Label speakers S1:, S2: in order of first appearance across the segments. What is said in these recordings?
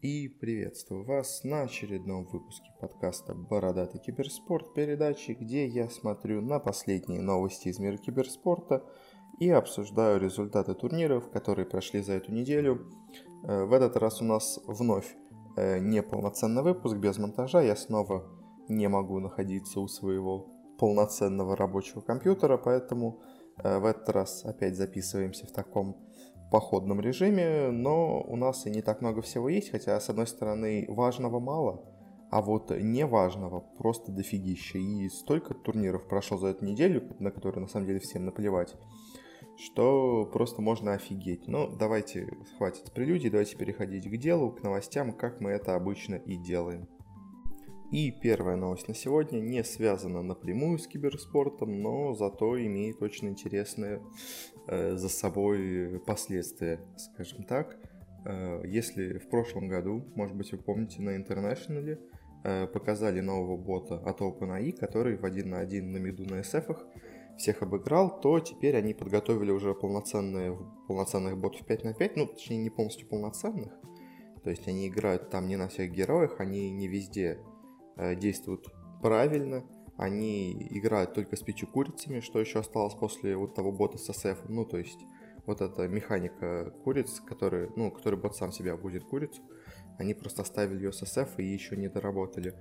S1: И приветствую вас на очередном выпуске подкаста «Бородатый киберспорт» передачи, где я смотрю на последние новости из мира киберспорта и обсуждаю результаты турниров, которые прошли за эту неделю. Э, в этот раз у нас вновь э, неполноценный выпуск без монтажа, я снова не могу находиться у своего полноценного рабочего компьютера, поэтому э, в этот раз опять записываемся в таком походном режиме, но у нас и не так много всего есть, хотя, с одной стороны, важного мало, а вот неважного просто дофигища. И столько турниров прошло за эту неделю, на которые на самом деле всем наплевать, что просто можно офигеть. Но давайте, хватит прелюдий, давайте переходить к делу, к новостям, как мы это обычно и делаем. И первая новость на сегодня не связана напрямую с киберспортом, но зато имеет очень интересные э, за собой последствия, скажем так. Э, если в прошлом году, может быть вы помните, на International э, показали нового бота от OpenAI, который в один на один на миду на SF всех обыграл, то теперь они подготовили уже полноценные, полноценных ботов 5 на 5, ну, точнее, не полностью полноценных, то есть они играют там не на всех героях, они не везде действуют правильно, они играют только с пятью курицами, что еще осталось после вот того бота с SF, ну, то есть вот эта механика куриц, который, ну, который бот сам себя будет курицу, они просто оставили ее с SF и еще не доработали.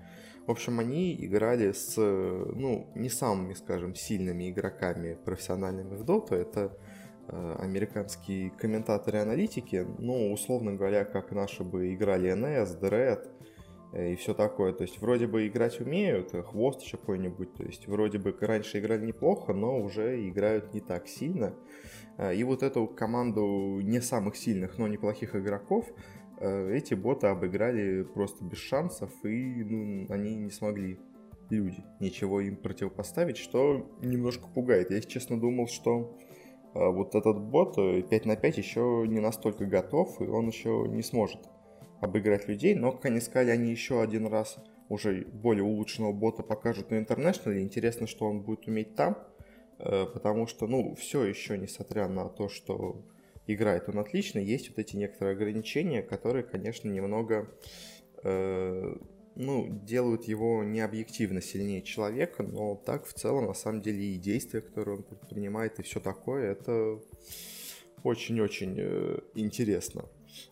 S1: В общем, они играли с, ну, не самыми, скажем, сильными игроками профессиональными в доту, это э, американские комментаторы-аналитики, ну, условно говоря, как наши бы играли NS, Dread, Э, и все такое. То есть вроде бы играть умеют, э, хвост еще какой-нибудь, то есть вроде бы раньше играли неплохо, но уже играют не так сильно. Э, и вот эту команду не самых сильных, но неплохих игроков эти боты обыграли просто без шансов, и ну, они не смогли, люди, ничего им противопоставить, что немножко пугает. Я, если честно, думал, что вот этот бот 5 на 5 еще не настолько готов, и он еще не сможет обыграть людей, но, как они сказали, они еще один раз уже более улучшенного бота покажут на International. Интересно, что он будет уметь там, э, потому что, ну, все еще, несмотря на то, что играет он отлично, есть вот эти некоторые ограничения, которые, конечно, немного, э, ну, делают его необъективно сильнее человека, но так в целом, на самом деле, и действия, которые он предпринимает, и все такое, это очень-очень э, интересно.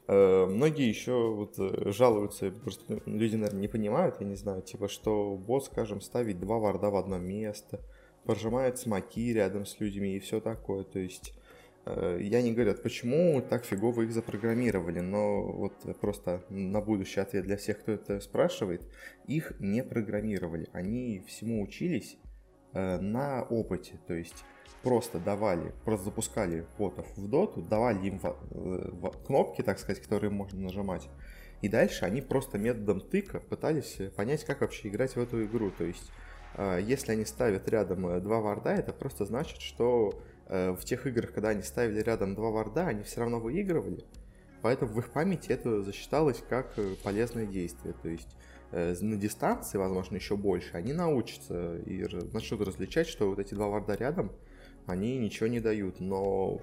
S1: Э, многие еще вот э, жалуются, просто люди, наверное, не понимают, я не знаю, типа, что бот, скажем, ставить два варда в одно место, прожимает смоки рядом с людьми и все такое, то есть э, я не говорю, почему так фигово их запрограммировали, но вот просто на будущий ответ для всех, кто это спрашивает, их не программировали, они всему учились на опыте, то есть просто давали, просто запускали ботов в доту, давали им э, кнопки, так сказать, которые можно нажимать. И дальше они просто методом тыка пытались понять, как вообще играть в эту игру. То есть, э, если они ставят рядом э, два варда, это просто значит, что в тех играх, когда они ставили рядом два варда, они все равно выигрывали. Поэтому в их памяти это засчиталось как полезное действие. То есть на дистанции, возможно, еще больше, они научатся и начнут различать, что вот эти два варда рядом – они ничего не дают, но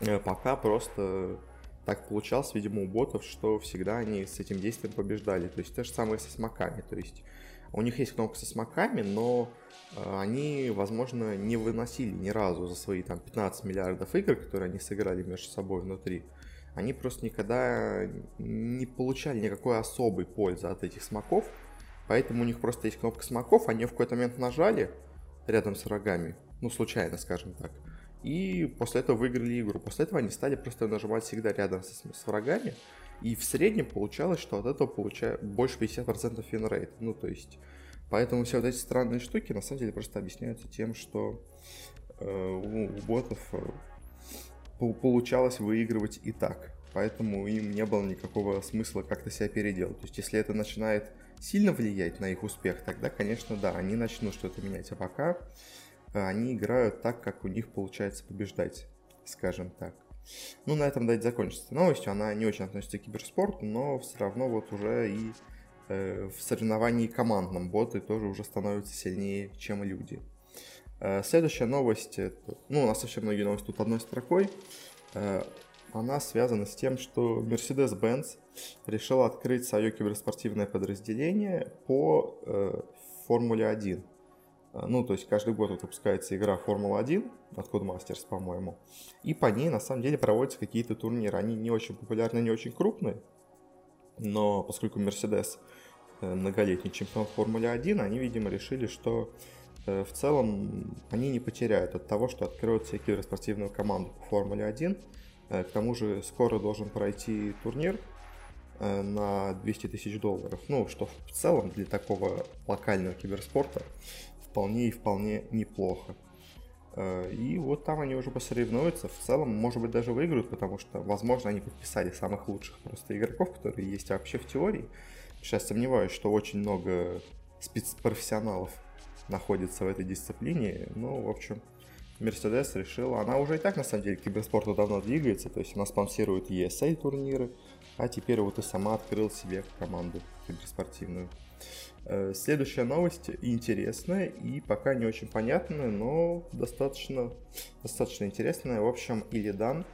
S1: э, пока просто так получалось, видимо, у ботов, что всегда они с этим действием побеждали. То есть то же самое со смоками. То есть у них есть кнопка со смоками, но э, они, возможно, не выносили ни разу за свои там 15 миллиардов игр, которые они сыграли между собой внутри. Они просто никогда не получали никакой особой пользы от этих смоков. Поэтому у них просто есть кнопка смоков, они в какой-то момент нажали рядом с врагами, ну, случайно, скажем так. И после этого выиграли игру. После этого они стали просто нажимать всегда рядом с, с врагами. И в среднем получалось, что от этого получают больше 50% win rate. Ну, то есть, поэтому все вот эти странные штуки на самом деле просто объясняются тем, что э, у, у ботов э, получалось выигрывать и так. Поэтому им не было никакого смысла как-то себя переделать. То есть, если это начинает сильно влиять на их успех, тогда, конечно, да, они начнут что-то менять. А пока они играют так, как у них получается побеждать, скажем так. Ну, на этом дать закончится новостью. Она не очень относится к киберспорту, но все равно вот уже и э, в соревновании командном боты тоже уже становятся сильнее, чем люди. Э, следующая новость, ну, у нас совсем многие новости тут одной строкой. Э, она связана с тем, что Mercedes-Benz решила открыть свое киберспортивное подразделение по э, Формуле 1. Э, ну, то есть каждый год выпускается игра Формула-1 от Codemasters, по-моему. И по ней, на самом деле, проводятся какие-то турниры. Они не очень популярны, не очень крупные. Но поскольку Mercedes э, многолетний чемпион Формулы 1, они, видимо, решили, что э, в целом они не потеряют от того, что откроют себе киберспортивную команду по Формуле 1. К тому же скоро должен пройти турнир на 200 тысяч долларов. Ну, что в целом для такого локального киберспорта вполне и вполне неплохо. Э, и вот там они уже посоревнуются. В целом, может быть, даже выиграют, потому что, возможно, они подписали самых лучших просто игроков, которые есть вообще в теории. Сейчас сомневаюсь, что очень много спецпрофессионалов находится в этой дисциплине. Ну, в общем, Мерседес решила, она уже и так, на самом деле, к киберспорту давно двигается, то есть она спонсирует ESA турниры, а теперь вот и сама открыла себе команду киберспортивную. Э, следующая новость интересная и пока не очень понятная, но достаточно, достаточно интересная. В общем, Илидан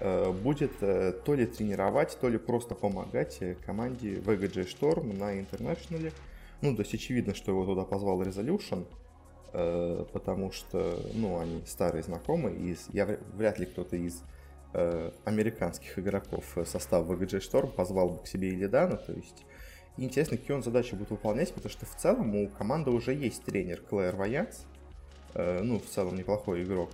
S1: э, будет э, то ли тренировать, то ли просто помогать команде VGJ Storm на интернешнале. Ну, то есть очевидно, что его туда позвал Resolution, потому что, ну, они старые знакомые, и я вряд ли кто-то из американских игроков состава VGJ Storm позвал бы к себе Илидана, то есть и интересно, какие он задачи будет выполнять, потому что в целом у команды уже есть тренер Клэр Ваянс. Э, ну, в целом неплохой игрок.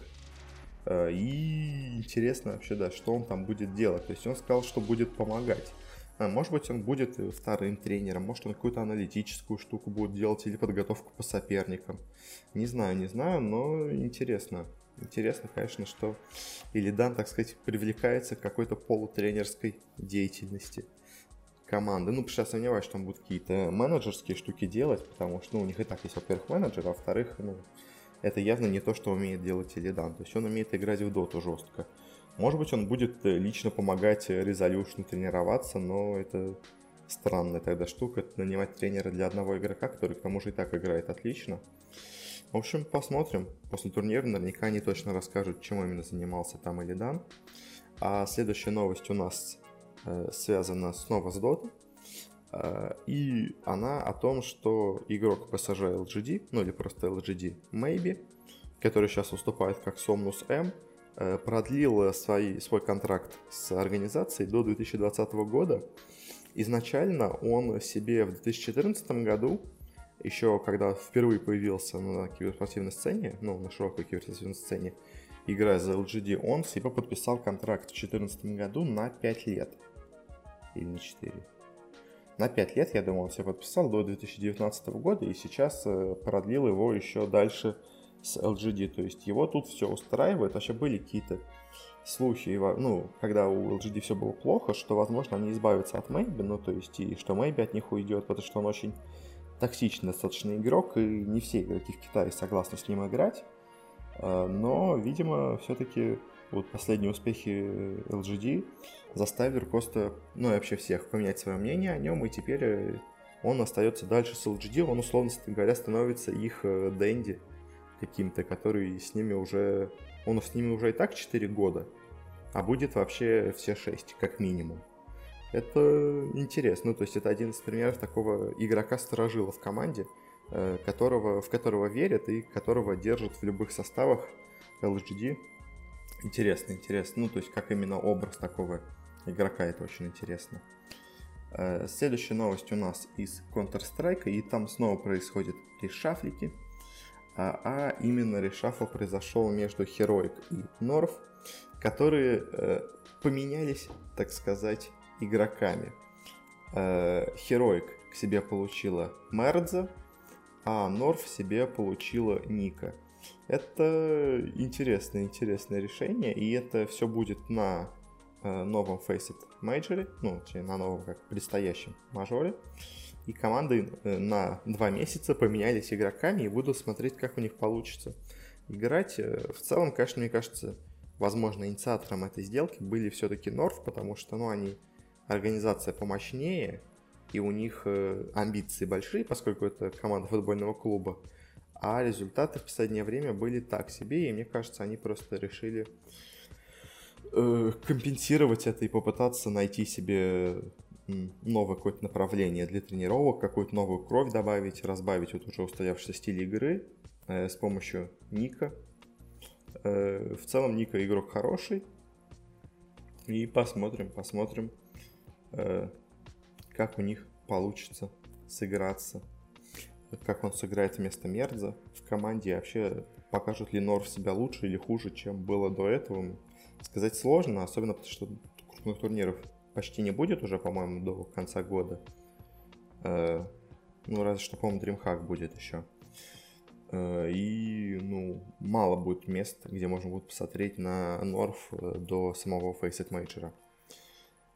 S1: Э, и интересно вообще, да, что он там будет делать. То есть он сказал, что будет помогать. А, может быть, он будет вторым тренером, может, он какую-то аналитическую штуку будет делать или подготовку по соперникам. Не знаю, не знаю, но интересно. Интересно, конечно, что Илидан, так сказать, привлекается к какой-то полутренерской деятельности команды. Ну, потому что я сомневаюсь, что он будет какие-то менеджерские штуки делать, потому что ну, у них и так есть, во-первых, менеджер, а во-вторых, ну, это явно не то, что умеет делать Илидан. То есть он умеет играть в доту жестко. Может быть, он будет э, лично помогать Resolution тренироваться, но это странная тогда штука, это нанимать тренера для одного игрока, который к тому же и так играет отлично. В общем, посмотрим. После турнира наверняка они точно расскажут, чем именно занимался там Илидан. А следующая новость у нас связана снова с Dota. Э, и она о том, что игрок PSG LGD, ну или просто LGD Maybe, который сейчас выступает как Somnus M, э, продлил свои, свой контракт с организацией до 2020 года. Изначально он себе в 2014 году, еще когда впервые появился на киберспортивной сцене, ну, на широкой киберспортивной сцене, играя за LGD, он себе подписал контракт в 2014 году на 5 лет или не 4. На 5 лет, я думаю, он себе подписал до 2019 года, и сейчас э, продлил его еще дальше с LGD. То есть его тут все устраивает. Вообще были какие-то слухи, ну, когда у LGD все было плохо, что, возможно, они избавятся от Мэйби, ну, то есть, и что Мэйби от них уйдет, потому что он очень токсичный достаточно игрок, и не все игроки в Китае согласны с ним играть. Э, но, видимо, все-таки вот последние успехи LGD заставили руководство, ну и вообще всех поменять свое мнение о нем, и теперь э, он остается дальше с LGD, он, условно говоря, становится их э, Дэнди каким-то, который с ними уже... Он с ними уже и так 4 года, а будет вообще все 6, как минимум. Это интересно, ну, то есть это один из примеров такого игрока-сторожила в команде, э, которого, в которого верят и которого держат в любых составах LGD. Интересно, интересно. Ну, то есть, как именно образ такого игрока, это очень интересно. Э, следующая новость у нас из Counter-Strike, и там снова происходят решафлики. А, а именно решафл произошел между Heroic и Норф, которые э, поменялись, так сказать, игроками. Э, Heroic к себе получила Мердза, а Норф себе получила Ника. Это интересное, интересное решение, и это все будет на новом Faceit Major, ну, на новом как предстоящем мажоре. И команды э, на два месяца поменялись игроками и будут смотреть, как у них получится играть. Э, в целом, конечно, мне кажется, возможно, инициатором этой сделки были все-таки Норф, потому что, ну, они организация помощнее, и у них э, амбиции большие, поскольку это команда футбольного клуба а результаты в последнее время были так себе, и мне кажется, они просто решили э, компенсировать это и попытаться найти себе новое какое-то направление для тренировок, какую-то новую кровь добавить, разбавить вот уже устоявшийся стиль игры э, с помощью Ника. Э, в целом Ника игрок хороший. И посмотрим, посмотрим, э, как у них получится сыграться. Как он сыграет вместо Мерза в команде. И вообще, покажет ли Норв себя лучше или хуже, чем было до этого. Сказать сложно, особенно потому что крупных турниров почти не будет уже, по-моему, до конца года. Э, ну, разве что, по-моему, DreamHack будет еще. Э, и, ну, мало будет мест, где можно будет посмотреть на Норф э, до самого Faceit Major.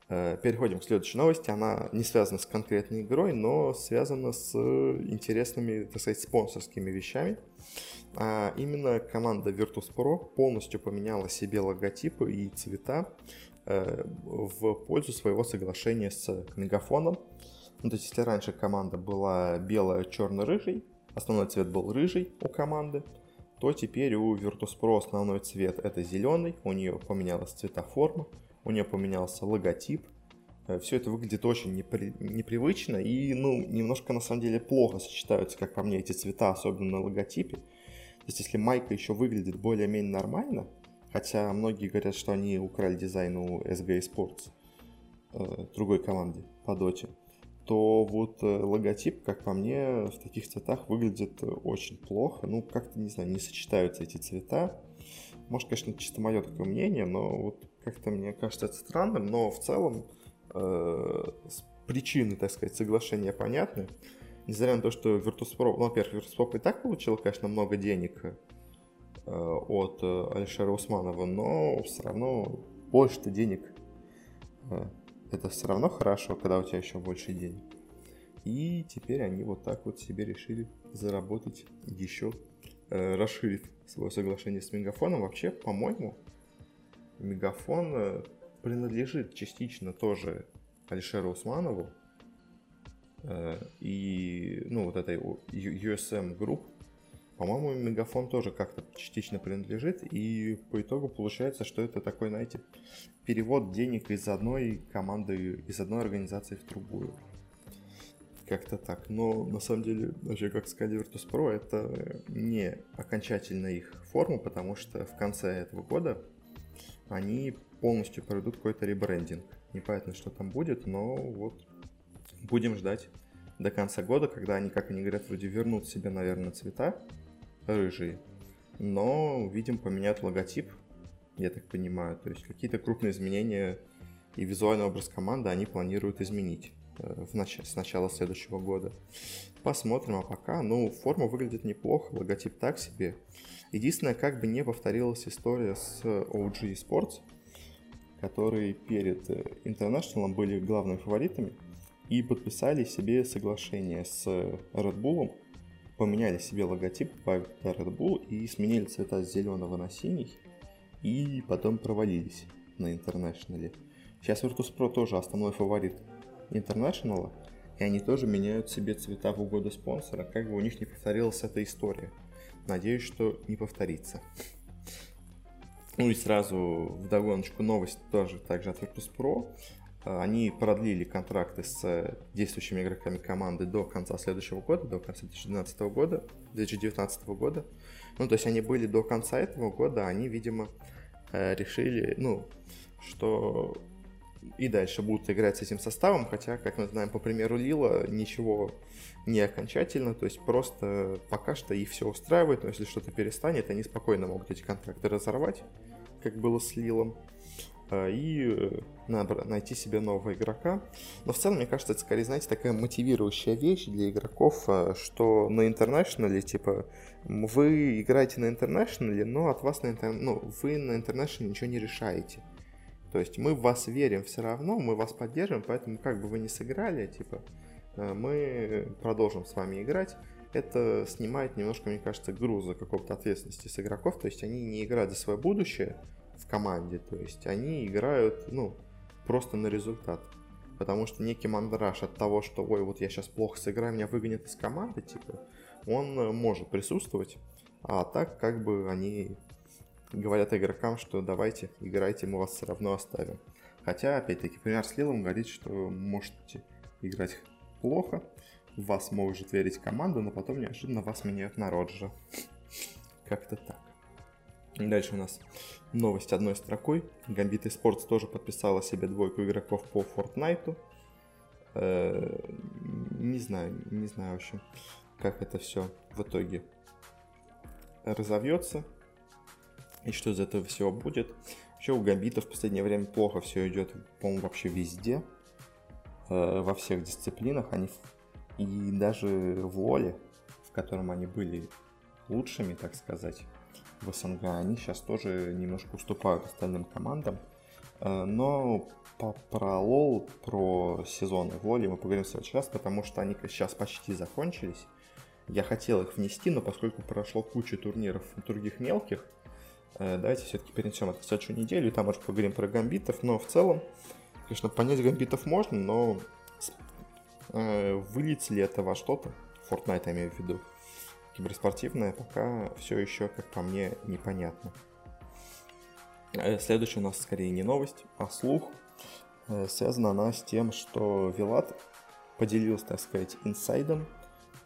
S1: Переходим к следующей новости. Она не связана с конкретной игрой, но связана с интересными, так сказать, спонсорскими вещами. А именно команда Virtus.pro полностью поменяла себе логотипы и цвета Э, в пользу своего соглашения с Мегафоном. Ну, то есть, если раньше команда была белая, черно-рыжий, основной цвет был рыжий у команды, то теперь у Virtus.pro основной цвет это зеленый, у нее поменялась цветоформа, у нее поменялся логотип. Э, Все это выглядит очень непри... непривычно и, ну, немножко на самом деле плохо сочетаются, как по мне, эти цвета, особенно на логотипе. То есть, если майка еще выглядит более-менее нормально, Хотя многие говорят, что они украли дизайн у SG Sports, э, другой команде по доте, то вот э, логотип, как по мне, в таких цветах выглядит очень плохо. Ну, как-то, не знаю, не сочетаются эти цвета. Может, конечно, чисто мое такое мнение, но вот как-то мне кажется это странным, но в целом э, причины, так сказать, соглашения понятны. Несмотря на то, что Virtus.pro, ну, во-первых, Virtus.pro и так получил, конечно, много денег Э, от э, Алишера Усманова, но все равно больше-то денег. Э, это все равно хорошо, когда у тебя еще больше денег. И теперь они вот так вот себе решили заработать еще, расширив свое соглашение с Мегафоном. Вообще, по-моему, Мегафон принадлежит частично тоже Алишеру Усманову и, ну, вот этой USM Group, по-моему, Мегафон тоже как-то частично принадлежит, и по итогу получается, что это такой, знаете, перевод денег из одной команды, из одной организации в другую. Как-то так. Но на самом деле, вообще, как сказали Virtus.pro, это не окончательная их форма, потому что в конце этого года они полностью проведут какой-то ребрендинг. Непонятно, что там будет, но вот будем ждать до конца года, когда они, как они говорят, вроде вернут себе, наверное, цвета рыжий. Но, видим, поменяют логотип, я так понимаю. То есть какие-то крупные изменения и визуальный образ команды они планируют изменить э, в нач... с начала следующего года. Посмотрим, а пока, ну, форма выглядит неплохо, логотип так себе. Единственное, как бы не повторилась история с OG Sports, которые перед э, International были главными фаворитами и подписали себе соглашение с Red Bull поменяли себе логотип, добавили Red Bull и сменили цвета с зеленого на синий, и потом провалились на Интернешнале. Сейчас Virtus.pro тоже основной фаворит Интернешнала, и они тоже меняют себе цвета в угоду спонсора, как бы у них не повторилась эта история. Надеюсь, что не повторится. Ну и сразу в догоночку новость тоже также от Virtus.pro. Э, они продлили контракты с э, действующими игроками команды до конца следующего года, до конца 2012 года, 2019 года. Ну, то есть они были до конца этого года, они, видимо, э, решили, ну, что и дальше будут играть с этим составом, хотя, как мы знаем, по примеру Лила, ничего не окончательно, то есть просто пока что их все устраивает, но если что-то перестанет, они спокойно могут эти контракты разорвать, как было с Лилом. Э, и э, найти себе нового игрока. Но в целом, мне кажется, это скорее, знаете, такая мотивирующая вещь для игроков, э, что на интернешнале, типа, вы играете на интернешнале, но от вас на интер... ну, вы на интернешнале ничего не решаете. То есть мы в вас верим все равно, мы вас поддерживаем, поэтому как бы вы не сыграли, типа, мы продолжим с вами играть. Это снимает немножко, мне кажется, груза какого-то ответственности с игроков, то есть они не играют за свое будущее, в команде. То есть они играют, ну, просто на результат. Потому что некий мандраж от того, что, ой, вот я сейчас плохо сыграю, меня выгонят из команды, типа, он может присутствовать. А так, как бы, они говорят игрокам, что давайте, играйте, мы вас все равно оставим. Хотя, опять-таки, пример с Лилом говорит, что можете играть плохо, вас может верить команда, но потом неожиданно вас меняют на Роджера. Как-то так. Дальше у нас новость одной строкой. Gambit Esports тоже подписала себе двойку игроков по Fortnite. Э, не знаю, не знаю вообще, как это все в итоге разовьется и что из этого всего будет. Еще у Гамбита в последнее время плохо все идет, по-моему, вообще везде, во всех дисциплинах. Они и даже в Лоле, в котором они были лучшими, так сказать, в СНГ, они сейчас тоже немножко уступают остальным командам. Э, но по, про Лол, про сезоны в Лоле мы поговорим следующий раз, потому что они сейчас почти закончились. Я хотел их внести, но поскольку прошло куча турниров других мелких, э, давайте все-таки перенесем это в следующую неделю, и там уже поговорим про гамбитов, но в целом, конечно, понять гамбитов можно, но э, выльется ли это во что-то, Fortnite я имею в виду, киберспортивное, пока все еще, как по мне, непонятно. Э, следующая у нас скорее не новость, а слух. Связана она с тем, что Вилат поделился, так сказать, инсайдом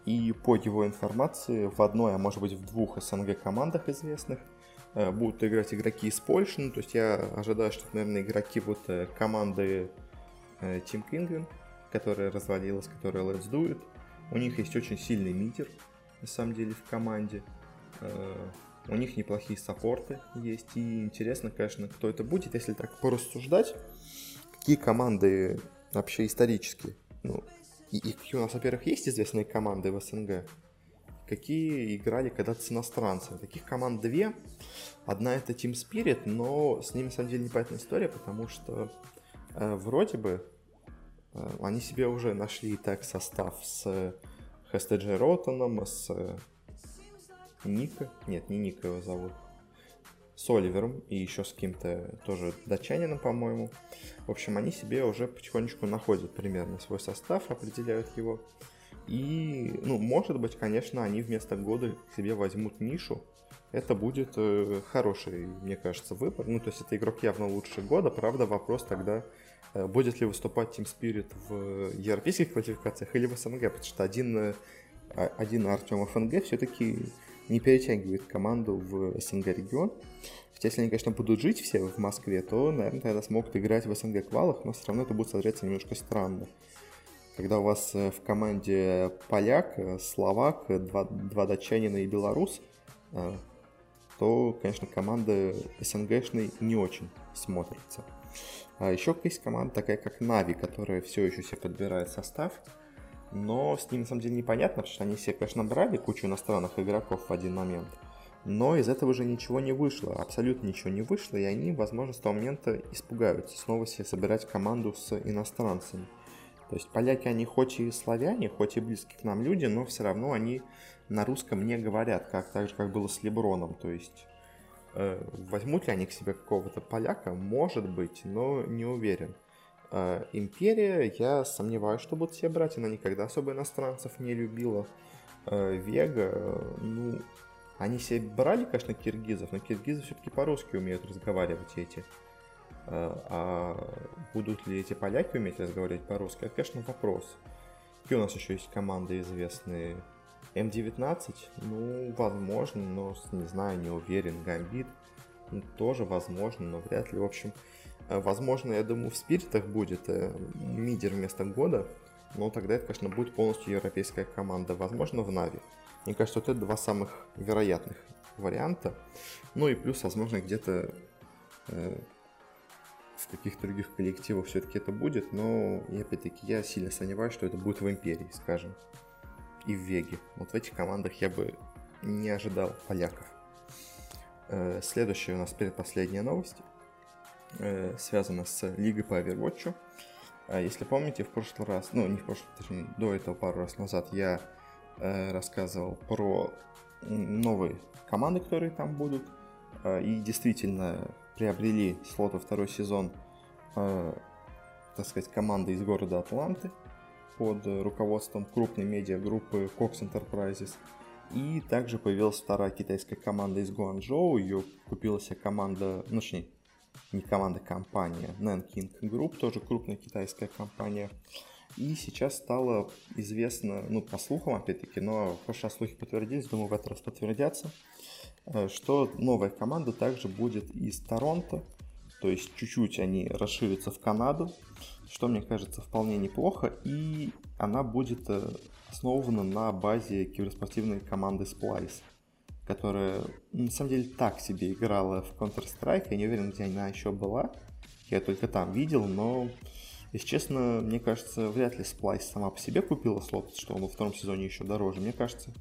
S1: и по его информации в одной, а может быть в двух СНГ командах известных э, будут играть игроки из Польши. Ну, то есть я ожидаю, что, наверное, игроки будут э, команды э, Team Penguin, которая развалилась, которая Let's Do It. У них есть очень сильный митер, на самом деле, в команде. У них неплохие саппорты есть. И интересно, конечно, кто это будет, если так порассуждать. Какие команды вообще исторические? Ну, и, и у нас, во-первых, есть известные команды в СНГ, какие играли когда-то с иностранцами. Таких команд две. Одна это Team Spirit, но с ними, на самом деле, непонятная история, потому что э, вроде бы э, они себе уже нашли так состав с HSTG Ротаном, с Ника. Нет, не Ника его зовут с Оливером и еще с каким-то тоже датчанином, по-моему. В общем, они себе уже потихонечку находят примерно свой состав, определяют его. И, ну, может быть, конечно, они вместо года себе возьмут нишу. Это будет э, хороший, мне кажется, выбор. Ну, то есть это игрок явно лучше года. Правда, вопрос тогда, э, будет ли выступать Team Spirit в европейских квалификациях или в СНГ, потому что один, э, один Артем ФНГ все-таки не перетягивает команду в СНГ регион. Хотя если они, конечно, будут жить все в Москве, то, наверное, тогда смогут играть в СНГ квалах, но все равно это будет смотреться немножко странно. Когда у вас э, в команде поляк, э, словак, два, два датчанина и белорус, э, то, конечно, команда СНГшной не очень смотрится. А еще есть команда такая, как Нави, которая все еще себе подбирает состав но с ними на самом деле непонятно, потому что они себе, конечно, брали кучу иностранных игроков в один момент, но из этого уже ничего не вышло, абсолютно ничего не вышло, и они, возможно, с того момента испугаются снова себе собирать команду с иностранцами. То есть поляки, они хоть и славяне, хоть и близкие к нам люди, но все равно они на русском не говорят, как так же, как было с Леброном. То есть э, возьмут ли они к себе какого-то поляка? Может быть, но не уверен. А, Империя, я сомневаюсь, что будут все брать, она никогда особо иностранцев не любила. А, Вега, ну, они себе брали, конечно, киргизов, но киргизы все-таки по-русски умеют разговаривать эти. А, а будут ли эти поляки уметь разговаривать по-русски, это, конечно, вопрос. Какие у нас еще есть команды известные? М19, ну, возможно, но, не знаю, не уверен. Гамбит, ну, тоже возможно, но вряд ли. В общем, Э, возможно, я думаю, в спиритах будет э, мидер вместо года, но тогда это, конечно, будет полностью европейская команда. Возможно, в Нави. Мне кажется, вот это два самых вероятных варианта. Ну и плюс, возможно, где-то э, в каких-то других коллективах все-таки это будет, но и опять-таки я сильно сомневаюсь, что это будет в Империи, скажем, и в Веге. Вот в этих командах я бы не ожидал поляков. Э, следующая у нас предпоследняя новость. Э, связано с лигой по Overwatch. А если помните, в прошлый раз, ну не в прошлый, точнее, до этого пару раз назад я э, рассказывал про новые команды, которые там будут. И действительно приобрели слот во второй сезон, э, так сказать, команды из города Атланты под руководством крупной медиагруппы Cox Enterprises. И также появилась вторая китайская команда из Гуанчжоу. Ее купила себе команда, ну, точнее, не команда, компания Nanking Group, тоже крупная китайская компания. И сейчас стало известно, ну, по слухам, опять-таки, но раз слухи подтвердились, думаю, в этот раз подтвердятся, э, что новая команда также будет из Торонто, то есть чуть-чуть они расширятся в Канаду, что мне кажется вполне неплохо, и она будет э, основана на базе киберспортивной команды Splice, которая на самом деле так себе играла в Counter-Strike, я не уверен, где она еще была, я только там видел, но если честно, мне кажется, вряд ли Splice сама по себе купила слот, что он во втором сезоне еще дороже. Мне кажется,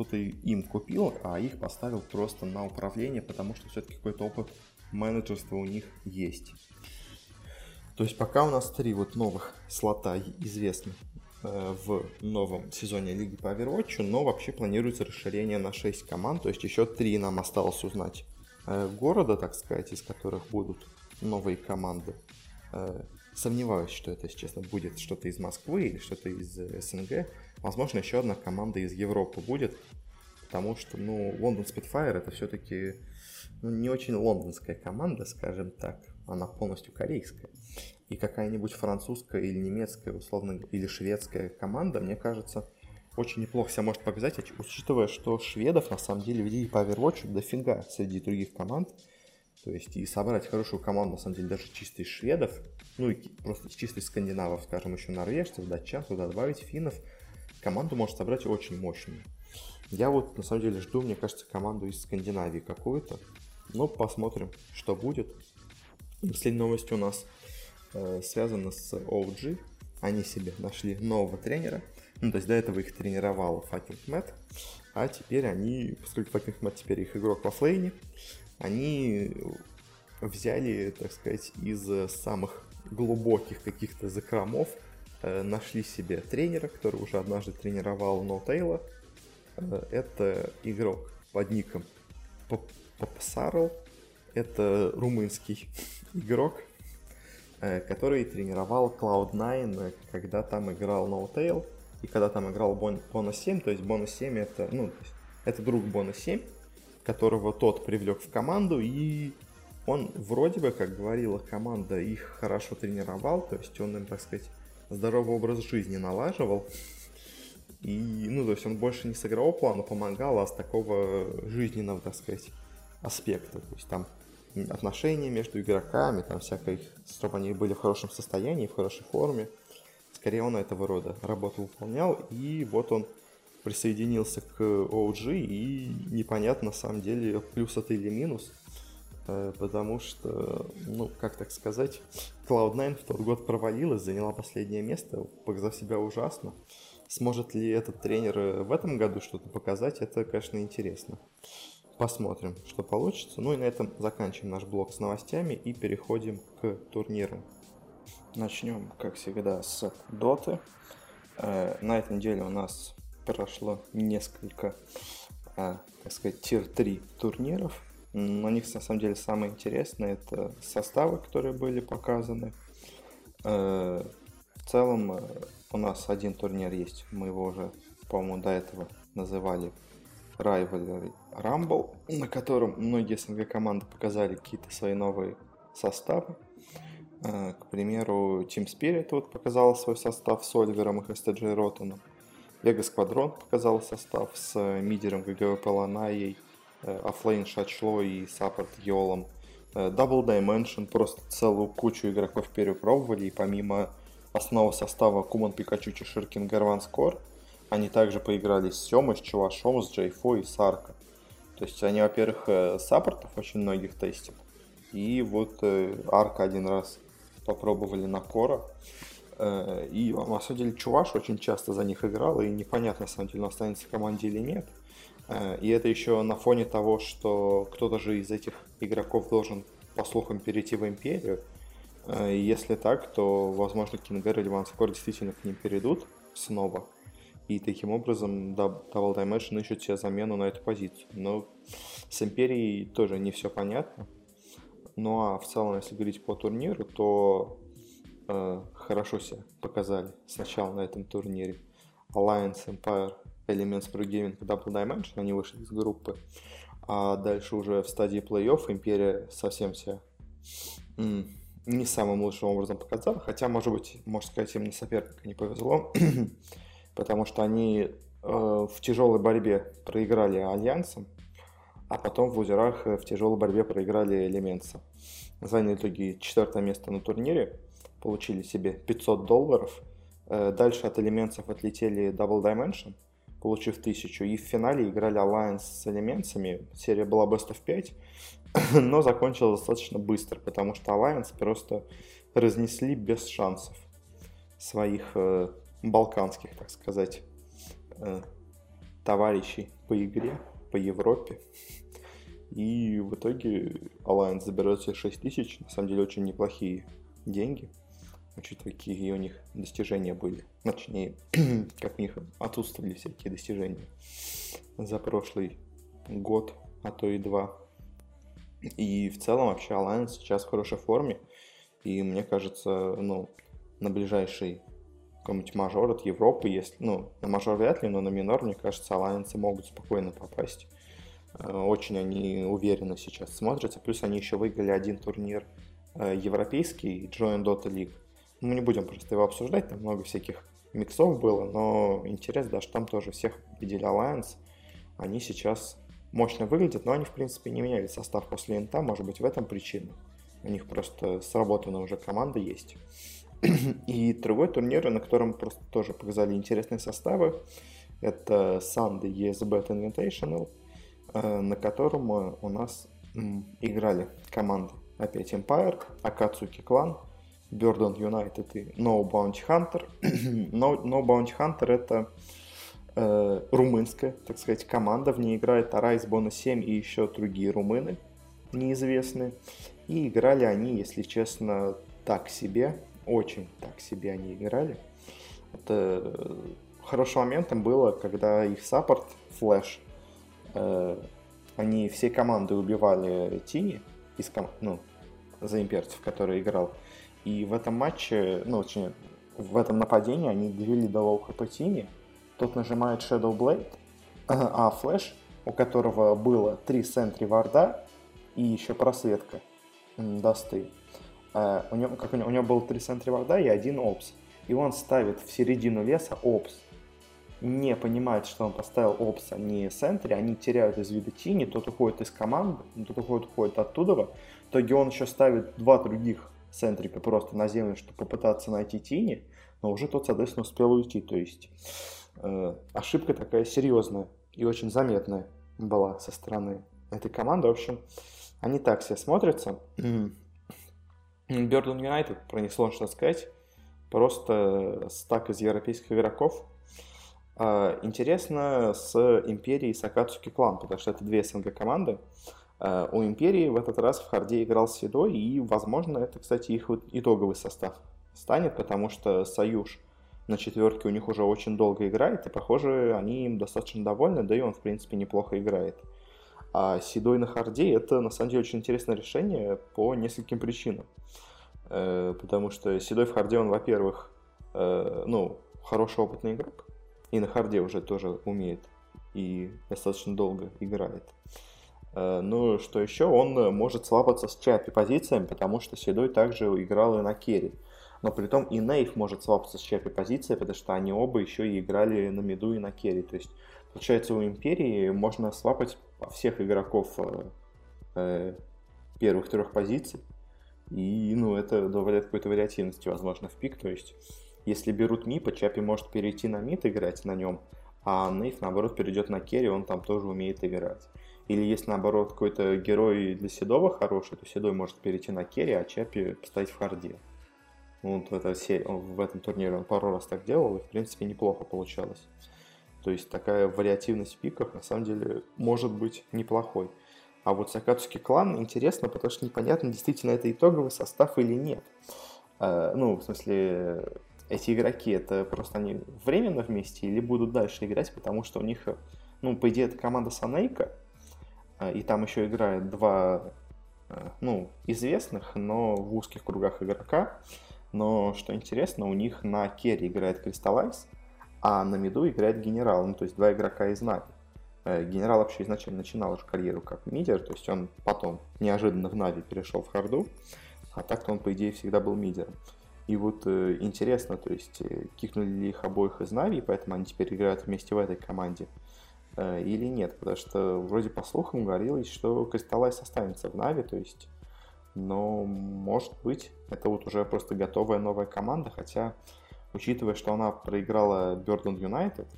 S1: кто-то им купил, а их поставил просто на управление, потому что все-таки какой-то опыт менеджерства у них есть. То есть пока у нас три вот новых слота известны э, в новом сезоне Лиги по Overwatch, но вообще планируется расширение на 6 команд, то есть еще три нам осталось узнать э, города, так сказать, из которых будут новые команды. Э, Сомневаюсь, что это, если честно, будет что-то из Москвы или что-то из СНГ. Возможно, еще одна команда из Европы будет, потому что, ну, Лондон Spitfire это все-таки ну, не очень лондонская команда, скажем так. Она полностью корейская. И какая-нибудь французская или немецкая, условно, или шведская команда, мне кажется, очень неплохо себя может показать, учитывая, что шведов на самом деле в Лиге по Overwatch дофига среди других команд. То есть и собрать хорошую команду, на самом деле, даже чисто из шведов, ну и просто чисто из скандинавов, скажем, еще норвежцев, датчан, туда добавить финнов, команду может собрать очень мощную. Я вот, на самом деле, жду, мне кажется, команду из Скандинавии какую-то. Ну, посмотрим, что будет. Последняя новость у нас э, связана с OG. Они себе нашли нового тренера. Ну, то есть до этого их тренировал Fucking Matt. А теперь они, поскольку Fucking Matt теперь их игрок во флейне, они взяли, так сказать, из самых глубоких каких-то закромов нашли себе тренера, который уже однажды тренировал Ноутейла. Э, это игрок под ником Попсарл. Это румынский игрок, э, который тренировал Cloud9, когда там играл Ноутейл. И когда там играл Бонус 7, то есть Бонус 7 это, ну, это друг Бонус 7, которого тот привлек в команду, и он вроде бы, как говорила команда, их хорошо тренировал, то есть он им, так сказать, здоровый образ жизни налаживал. И, ну, то есть он больше не с игрового плана помогал, а с такого жизненного, так сказать, аспекта. То есть там отношения между игроками, там всякое, чтобы они были в хорошем состоянии, в хорошей форме. Скорее он этого рода работу выполнял, и вот он присоединился к OG, и непонятно на самом деле, плюс это или минус, потому что, ну, как так сказать, Cloud9 в тот год провалилась, заняла последнее место, показав себя ужасно. Сможет ли этот тренер э, в этом году что-то показать, это, конечно, интересно. Посмотрим, что получится. Ну и на этом заканчиваем наш блок с новостями и переходим к турниру. Начнем, как всегда, с доты. Э, на этой неделе у нас прошло несколько, так сказать, тир-3 турниров. На них, на самом деле, самое интересное это составы, которые были показаны. Э, в целом, э, у нас один турнир есть, мы его уже, по-моему, до этого называли Rivalry Rumble, на котором многие СНГ команды показали какие-то свои новые составы. Э, к примеру, Team Spirit вот показал свой состав с Оливером и HSTG Ротаном. Лего Сквадрон показал состав с мидером ГГВП Ланаей, Оффлейн Шачло и Саппорт Йолом. Э, Double Dimension просто целую кучу игроков перепробовали, и помимо основного состава Куман, Пикачу, Чеширкин, Гарван Скор, они также поиграли с Семой, с Чувашом, с Джейфо и с Арко. То есть они, во-первых, э, саппортов очень многих тестят, и вот Арка один раз попробовали на Кора, Э, и на самом деле Чуваш очень часто за них играл, и непонятно, на самом деле, он останется в команде или нет. Э, и это еще на фоне того, что кто-то же из этих игроков должен, по слухам, перейти в Империю. Э, и если так, то, возможно, Кингер или Ванскор действительно к ним перейдут снова. И таким образом Double Dimension ищет себе замену на эту позицию. Но с Империей тоже не все понятно. Ну а в целом, если говорить по турниру, то э, хорошо себя показали сначала на этом турнире. Alliance, Empire, Elements Pro Gaming Double Dimension, они вышли из группы. А дальше уже в стадии плей-офф Империя совсем себя не самым лучшим образом показала, хотя, может быть, можно сказать, им на соперника не повезло, потому что они э, в тяжелой борьбе проиграли Альянсом, а потом в лузерах в тяжелой борьбе проиграли Элементса. Заняли в итоге четвертое место на турнире, получили себе 500 долларов. Э, дальше от элементов отлетели Double Dimension, получив 1000. И в финале играли Alliance с элементами. Серия была Best of 5, но закончилась достаточно быстро, потому что Alliance просто разнесли без шансов своих э, балканских, так сказать, э, товарищей по игре, по Европе. И в итоге Alliance заберет себе 6 тысяч, на самом деле очень неплохие деньги, учитывая, какие у них достижения были. Точнее, как у них отсутствовали всякие достижения за прошлый год, а то и два. И в целом вообще Alliance сейчас в хорошей форме. И мне кажется, ну, на ближайший какой-нибудь мажор от Европы, если, ну, на мажор вряд ли, но на минор, мне кажется, Alliance могут спокойно попасть. Э, очень они уверенно сейчас смотрятся. Плюс они еще выиграли один турнир э, европейский, Joint Dota League. Мы не будем просто его обсуждать, там много всяких миксов было, но интерес, да, что там тоже всех победили Alliance. Они сейчас мощно выглядят, но они, в принципе, не меняли состав после инта, может быть, в этом причина. У них просто сработана уже команда есть. И другой турнир, на котором просто тоже показали интересные составы, это Sunday ESBet Invitational – Э, на котором у нас играли команды опять Empire, Akatsuki Clan, Burden United и No Bounty Hunter. no, no Bounty Hunter это э, румынская, так сказать, команда. В ней играет Арайс Бона 7 и еще другие румыны неизвестные. И играли они, если честно, так себе. Очень так себе они играли. Это э, хорошим моментом было, когда их саппорт, Флэш, э, они всей командой убивали Тини из ком- ну, за имперцев, который играл. И в этом матче, ну, очень, в этом нападении они довели до low хп Тини. Тот нажимает Shadow Blade, а Флэш, у которого было три sentry варда и еще просветка dust ы. Э, у, него, как у, него, у него был три сентри варда и один опс. И он ставит в середину леса опс не понимает, что он поставил опса не sentry, они теряют из вида Тини, тот уходит из команды, тот уходит, уходит оттуда. В итоге он еще ставит два других центрика просто на землю, чтобы попытаться найти тени, но уже тот, соответственно, успел уйти. То есть э, ошибка такая серьезная и очень заметная была со стороны этой команды. В общем, они так все смотрятся. Бёрден Юнайтед, про них сложно сказать. Просто стак из европейских игроков, а, интересно с Империей Сакацуки Клан, потому что это две СНГ команды. А, у Империи в этот раз в Харде играл Седой, и, возможно, это, кстати, их итоговый состав станет, потому что Союз на четверке у них уже очень долго играет, и, похоже, они им достаточно довольны, да и он, в принципе, неплохо играет. А Седой на Харде это, на самом деле, очень интересное решение по нескольким причинам. Э, потому что Седой в Харде, он, во-первых, э, ну, хороший опытный игрок, и на харде уже тоже умеет и достаточно долго играет. Э, ну, что еще, он может слабаться с чапи позициями, потому что Седой также играл и на керри. Но при том и Нейв может слабаться с чапи позицией, потому что они оба еще и играли на миду и на керри. То есть, получается, у Империи можно слапать всех игроков э, э, первых трех позиций. И, ну, это добавляет какой-то вариативности, возможно, в пик. То есть, если берут мипа, Чапи может перейти на мид играть на нем, а Нейф, наоборот, перейдет на керри, он там тоже умеет играть. Или если, наоборот, какой-то герой для Седова хороший, то Седой может перейти на керри, а Чапи поставить в харде. Вот в, этой серии, в этом турнире он пару раз так делал, и, в принципе, неплохо получалось. То есть такая вариативность в на самом деле, может быть неплохой. А вот с Akatsuki клан интересно, потому что непонятно, действительно это итоговый состав или нет. Э, ну, в смысле, эти игроки, это просто они временно вместе или будут дальше играть, потому что у них, ну, по идее, это команда Санейка, и там еще играет два, а, ну, известных, но в узких кругах игрока. Но, что интересно, у них на керри играет Crystallize, А на миду играет генерал, ну то есть два игрока из Нави. Э, генерал вообще изначально начинал уже карьеру как мидер, то есть он потом неожиданно в Нави перешел в харду, а так-то он, по идее, всегда был мидером. И вот э, интересно, то есть э, кикнули ли их обоих из Нави, поэтому они теперь играют вместе в этой команде или нет, потому что вроде по слухам говорилось, что Кристаллайз останется в Нави, то есть, но может быть, это вот уже просто готовая новая команда, хотя, учитывая, что она проиграла Бёрден Юнайтед,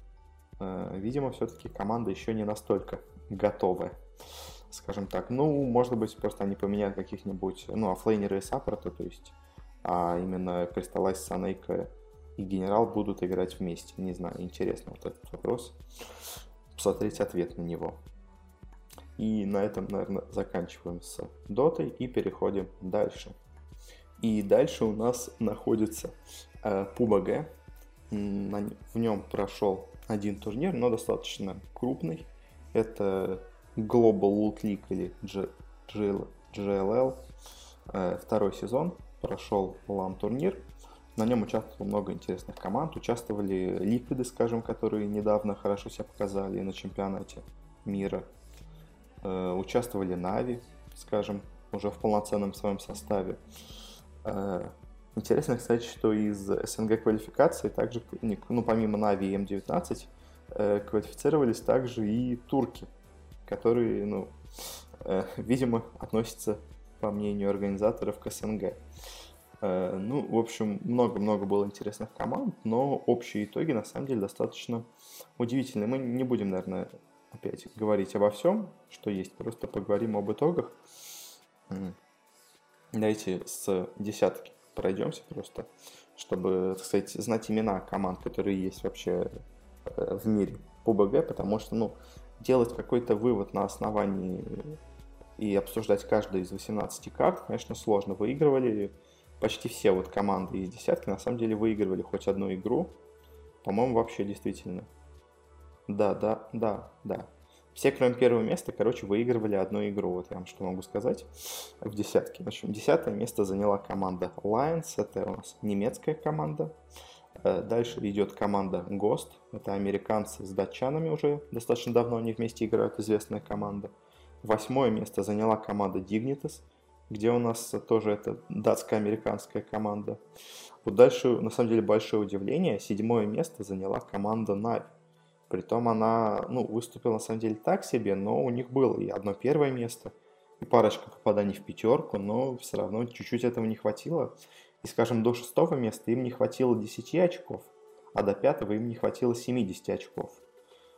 S1: э, видимо, все-таки команда еще не настолько готовая скажем так. Ну, может быть, просто они поменяют каких-нибудь, ну, оффлейнеры и саппорта, то есть а именно Кристаллайз, Санейка и Генерал будут играть вместе. Не знаю, интересно вот этот вопрос. Посмотреть ответ на него. И на этом, наверное, заканчиваем с дотой и переходим дальше. И дальше у нас находится э, PUBG. В нем прошел один турнир, но достаточно крупный. Это Global Loot League или GLL. Э, второй сезон прошел лам-турнир. На нем участвовало много интересных команд. Участвовали Ликвиды, скажем, которые недавно хорошо себя показали на чемпионате мира. Э, участвовали Нави, скажем, уже в полноценном своем составе. Э, интересно, кстати, что из СНГ квалификации также, ну, помимо Нави и М19, э, квалифицировались также и турки, которые, ну, видимо, относятся, по мнению организаторов, к СНГ. Э, ну, в общем, много-много было интересных команд, но общие итоги на самом деле достаточно удивительные. Мы не будем, наверное, опять говорить обо всем, что есть, просто поговорим об итогах. Давайте с десятки пройдемся просто, чтобы, так сказать, знать имена команд, которые есть вообще э, в мире по БГ, потому что, ну, делать какой-то вывод на основании и обсуждать каждую из 18 карт, конечно, сложно. Выигрывали почти все вот команды из десятки на самом деле выигрывали хоть одну игру. По-моему, вообще действительно. Да, да, да, да. Все, кроме первого места, короче, выигрывали одну игру. Вот я вам что могу сказать в десятке. В общем, десятое место заняла команда Lions. Это у нас немецкая команда. Э, дальше идет команда Ghost. Это американцы с датчанами уже. Достаточно давно они вместе играют. Известная команда. Восьмое место заняла команда Dignitas где у нас тоже это датско-американская команда. Вот дальше, на самом деле, большое удивление. Седьмое место заняла команда Нави. Притом она ну, выступила на самом деле так себе, но у них было и одно первое место, и парочка попаданий в пятерку, но все равно чуть-чуть этого не хватило. И, скажем, до шестого места им не хватило 10 очков, а до пятого им не хватило 70 очков.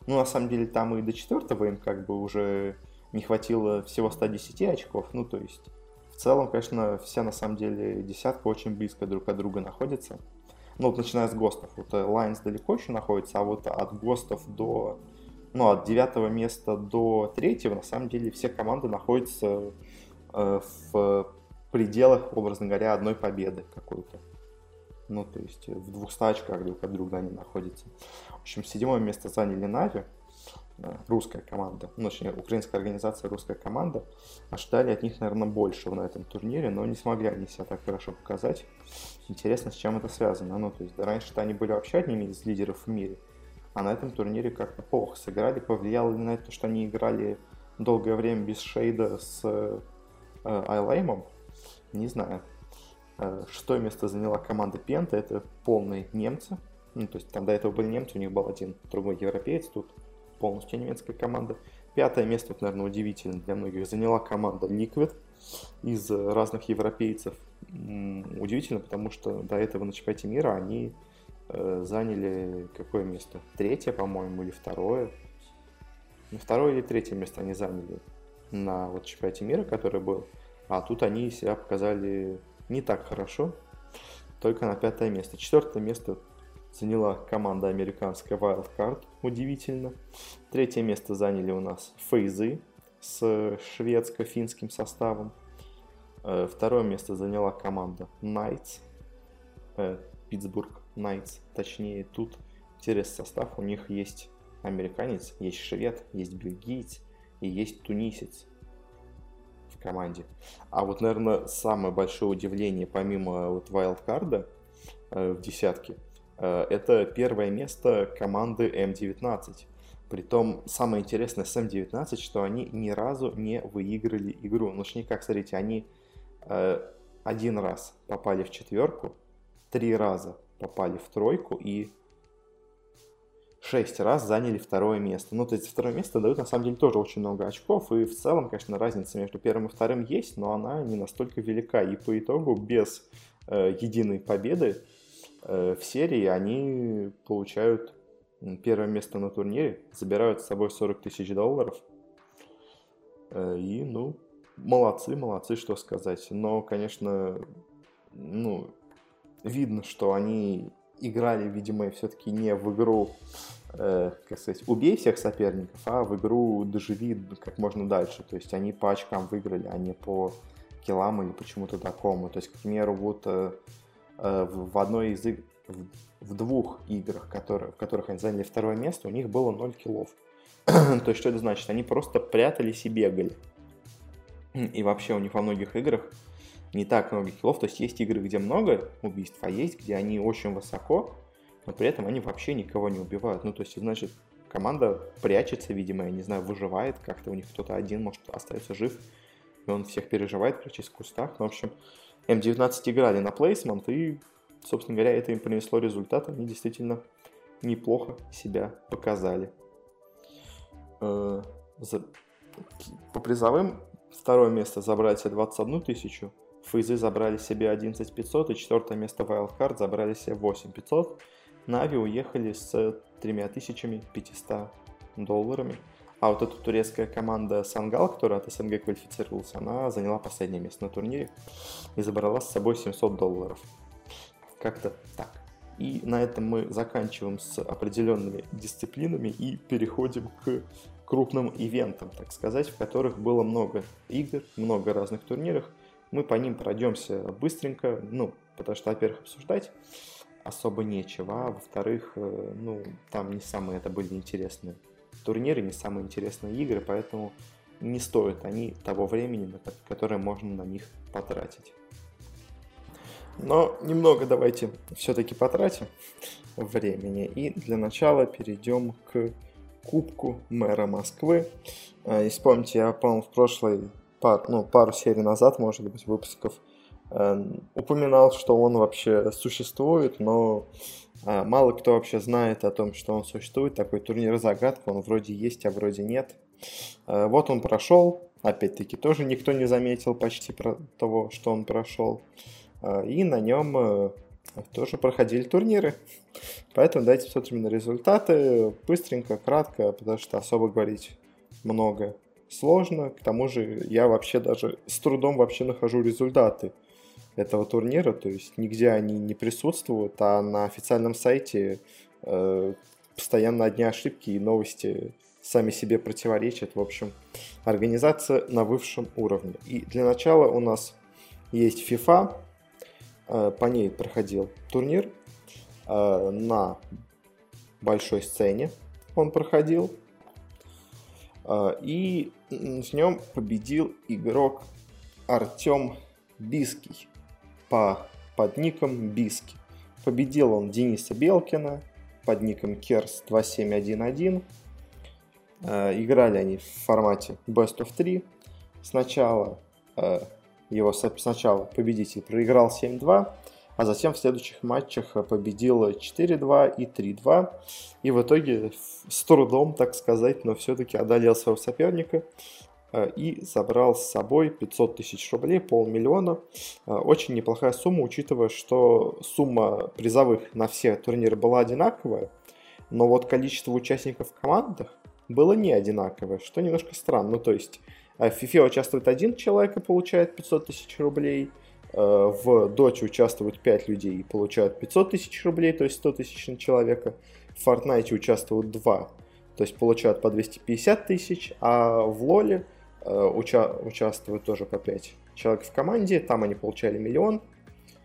S1: Ну, на самом деле, там и до четвертого им как бы уже не хватило всего 110 очков, ну, то есть целом, конечно, все на самом деле десятка очень близко друг от друга находятся. Ну, вот начиная с ГОСТов. Вот Lions э, далеко еще находится, а вот от ГОСТов до... Ну, от девятого места до третьего, на самом деле, все команды находятся э, в пределах, образно говоря, одной победы какой-то. Ну, то есть в двух очках друг от друга они находятся. В общем, седьмое место заняли Нави русская команда, ну, точнее, украинская организация, русская команда, ожидали от них, наверное, большего на этом турнире, но не смогли они себя так хорошо показать. Интересно, с чем это связано. Ну, то есть, да, раньше-то они были вообще одними из лидеров в мире, а на этом турнире как-то плохо сыграли. Повлияло ли на это, что они играли долгое время без шейда с э, Айлаймом? Не знаю. Э, шестое место заняла команда Пента, это полные немцы. Ну, то есть там до этого были немцы, у них был один другой европеец, тут полностью немецкая команда. Пятое место, вот, наверное, удивительно для многих, заняла команда Liquid из разных европейцев. Удивительно, потому что до этого на чемпионате мира они э, заняли какое место? Третье, по-моему, или второе? Ну, второе или третье место они заняли на вот чемпионате мира, который был. А тут они себя показали не так хорошо, только на пятое место. Четвертое место заняла команда американская Wildcard, удивительно. Третье место заняли у нас Фейзы с шведско-финским составом. Э, второе место заняла команда Knights, э, Питтсбург Knights, точнее тут интересный состав, у них есть американец, есть швед, есть бельгиец и есть тунисец в команде. А вот, наверное, самое большое удивление, помимо вот вайлдкарда э, в десятке, это первое место команды М19. Притом, самое интересное с М19, что они ни разу не выиграли игру. Ну, точнее, как, смотрите, они один раз попали в четверку, три раза попали в тройку и шесть раз заняли второе место. Ну, то есть второе место дают на самом деле тоже очень много очков, и в целом, конечно, разница между первым и вторым есть, но она не настолько велика. И по итогу без э, единой победы э, в серии они получают первое место на турнире, забирают с собой 40 тысяч долларов. Э, и, ну, молодцы, молодцы, что сказать. Но, конечно, ну, видно, что они играли, видимо, все-таки не в игру, э, как сказать, убей всех соперников, а в игру доживи как можно дальше. То есть они по очкам выиграли, а не по килам или почему-то такому. То есть, к примеру, вот э, э, в одной из игр, в, двух играх, которые, в которых они заняли второе место, у них было 0 килов. То есть, что это значит? Они просто прятались и бегали. И вообще у них во многих играх не так много киллов. То есть есть игры, где много убийств, а есть, где они очень высоко, но при этом они вообще никого не убивают. Ну, то есть, значит, команда прячется, видимо, я не знаю, выживает как-то. У них кто-то один, может, остается жив, и он всех переживает, прячась в кустах. Ну, в общем, М19 играли на плейсмент, и, собственно говоря, это им принесло результат. Они действительно неплохо себя показали. Э, по призовым второе место забрали себе 21 тысячу, Фейзы забрали себе 11 500, и четвертое место Wildcard забрали себе 8 500. Нави уехали с 3500 долларами. А вот эта турецкая команда Сангал, которая от СНГ квалифицировалась, она заняла последнее место на турнире и забрала с собой 700 долларов. Как-то так. И на этом мы заканчиваем с определенными дисциплинами и переходим к крупным ивентам, так сказать, в которых было много игр, много разных турниров – мы по ним пройдемся быстренько, ну, потому что, во-первых, обсуждать особо нечего, а во-вторых, э, ну, там не самые это были интересные турниры, не самые интересные игры, поэтому не стоят они того времени, которое можно на них потратить. Но немного давайте все-таки потратим времени. И для начала перейдем к Кубку мэра Москвы. Если помните, я, по-моему, в прошлой пар, ну, пару серий назад, может быть, выпусков, упоминал, что он вообще существует, но э, мало кто вообще знает о том, что он существует. Такой турнир загадка, он вроде есть, а вроде нет. Э, вот он прошел, опять-таки, тоже никто не заметил почти про того, что он прошел. Э, и на нем э, тоже проходили турниры. Поэтому дайте посмотрим на результаты быстренько, кратко, потому что особо говорить много сложно. К тому же я вообще даже с трудом вообще нахожу результаты этого турнира, то есть нигде они не присутствуют, а на официальном сайте э, постоянно одни ошибки и новости сами себе противоречат. В общем, организация на высшем уровне. И для начала у нас есть FIFA, э, по ней проходил турнир э, на большой сцене. Он проходил а, и с нем победил игрок Артем Биский по, под ником Биски. Победил он Дениса Белкина под ником Керс 2711. А, играли они в формате Best of 3. Сначала а, его сначала победитель проиграл 7-2, а затем в следующих матчах победила 4-2 и 3-2. И в итоге с трудом, так сказать, но все-таки одолел своего соперника э, и забрал с собой 500 тысяч рублей, полмиллиона. Э, очень неплохая сумма, учитывая, что сумма призовых на все турниры была одинаковая, но вот количество участников в командах было не одинаковое, что немножко странно. Ну, то есть э, в FIFA участвует один человек и получает 500 тысяч рублей – Э, в доте участвуют 5 людей и получают 500 тысяч рублей, то есть 100 тысяч на человека. В Fortnite участвуют 2, то есть получают по 250 тысяч, а в Лоле э, уча- участвуют тоже по 5 человек в команде, там они получали миллион,